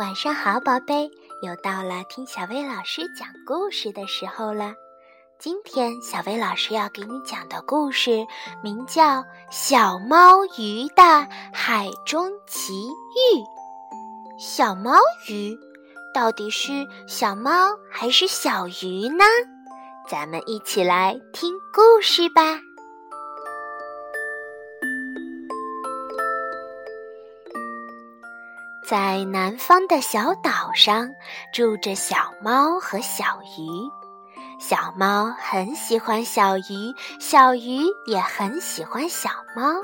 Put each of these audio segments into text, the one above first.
晚上好，宝贝，又到了听小薇老师讲故事的时候了。今天小薇老师要给你讲的故事名叫《小猫鱼的海中奇遇》。小猫鱼到底是小猫还是小鱼呢？咱们一起来听故事吧。在南方的小岛上，住着小猫和小鱼。小猫很喜欢小鱼，小鱼也很喜欢小猫。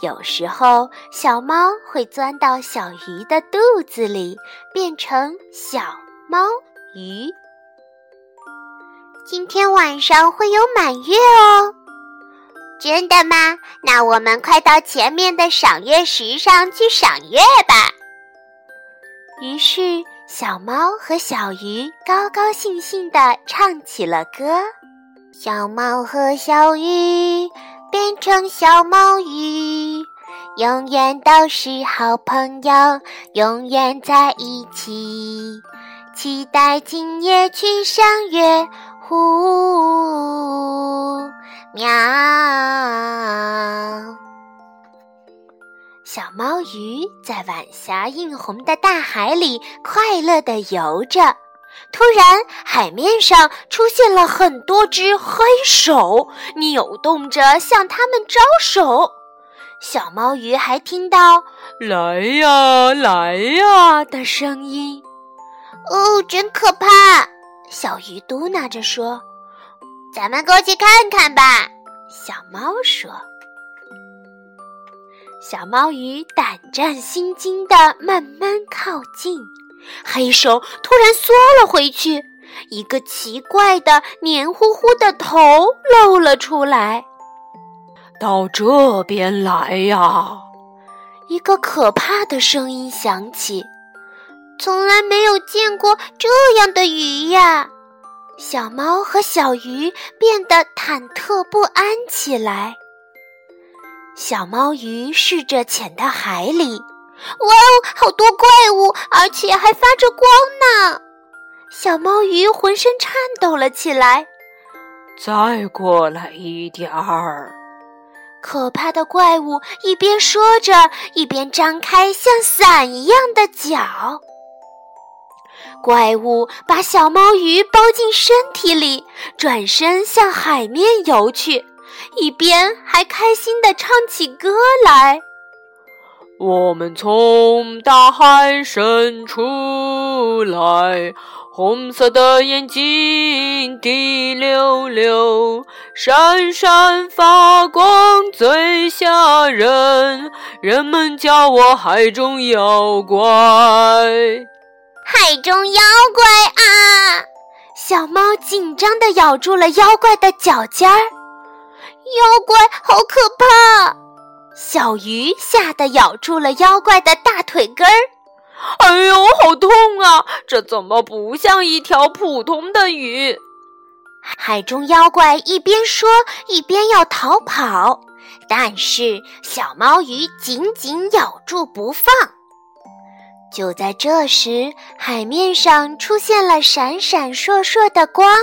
有时候，小猫会钻到小鱼的肚子里，变成小猫鱼。今天晚上会有满月哦。真的吗？那我们快到前面的赏月石上去赏月吧。于是，小猫和小鱼高高兴兴地唱起了歌：小猫和小鱼变成小猫鱼，永远都是好朋友，永远在一起。期待今夜去赏月，呼。喵！小猫鱼在晚霞映红的大海里快乐地游着。突然，海面上出现了很多只黑手，扭动着向他们招手。小猫鱼还听到“来呀，来呀”的声音。哦，真可怕！小鱼嘟囔着说。咱们过去看看吧，小猫说。小猫鱼胆战心惊地慢慢靠近，黑手突然缩了回去，一个奇怪的黏糊糊的头露了出来。到这边来呀！一个可怕的声音响起。从来没有见过这样的鱼呀！小猫和小鱼变得忐忑不安起来。小猫鱼试着潜到海里，哇哦，好多怪物，而且还发着光呢！小猫鱼浑身颤抖了起来。再过来一点儿！可怕的怪物一边说着，一边张开像伞一样的脚。怪物把小猫鱼包进身体里，转身向海面游去，一边还开心地唱起歌来。我们从大海深出来，红色的眼睛滴溜溜，闪闪发光最吓人，人们叫我海中妖怪。海中妖怪啊！小猫紧张地咬住了妖怪的脚尖儿，妖怪好可怕！小鱼吓得咬住了妖怪的大腿根儿，哎呦，好痛啊！这怎么不像一条普通的鱼？海中妖怪一边说一边要逃跑，但是小猫鱼紧紧咬住不放。就在这时，海面上出现了闪闪烁烁的光。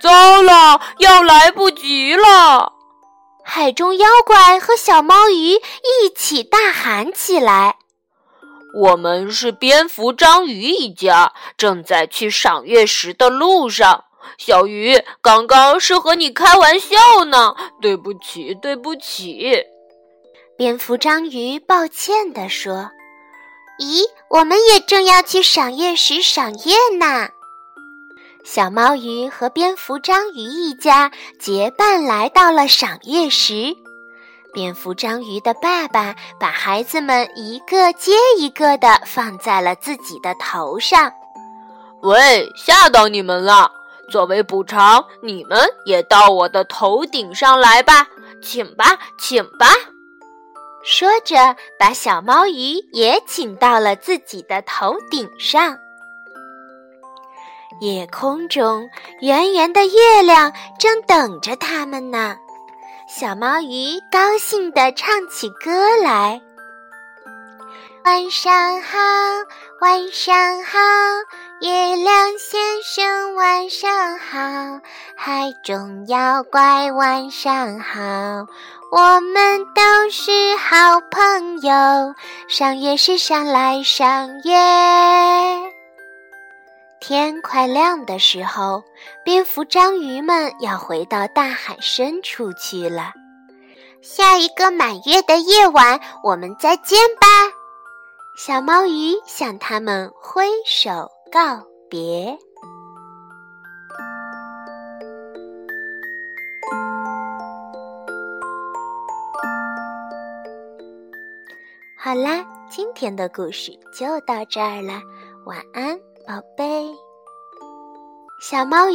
糟了，要来不及了！海中妖怪和小猫鱼一起大喊起来：“我们是蝙蝠、章鱼一家，正在去赏月石的路上。小鱼，刚刚是和你开玩笑呢，对不起，对不起。”蝙蝠、章鱼抱歉地说。咦，我们也正要去赏月石赏月呢。小猫鱼和蝙蝠、章鱼一家结伴来到了赏月石。蝙蝠、章鱼的爸爸把孩子们一个接一个的放在了自己的头上。喂，吓到你们了！作为补偿，你们也到我的头顶上来吧，请吧，请吧。说着，把小猫鱼也请到了自己的头顶上。夜空中，圆圆的月亮正等着他们呢。小猫鱼高兴地唱起歌来：“晚上好，晚上好，月亮先生晚上好，海中妖怪晚上好，我们都是好朋友，赏月是赏来赏月。天快亮的时候，蝙蝠、章鱼们要回到大海深处去了。下一个满月的夜晚，我们再见吧。小毛鱼向他们挥手告别。好啦，今天的故事就到这儿了，晚安，宝贝。小猫鱼。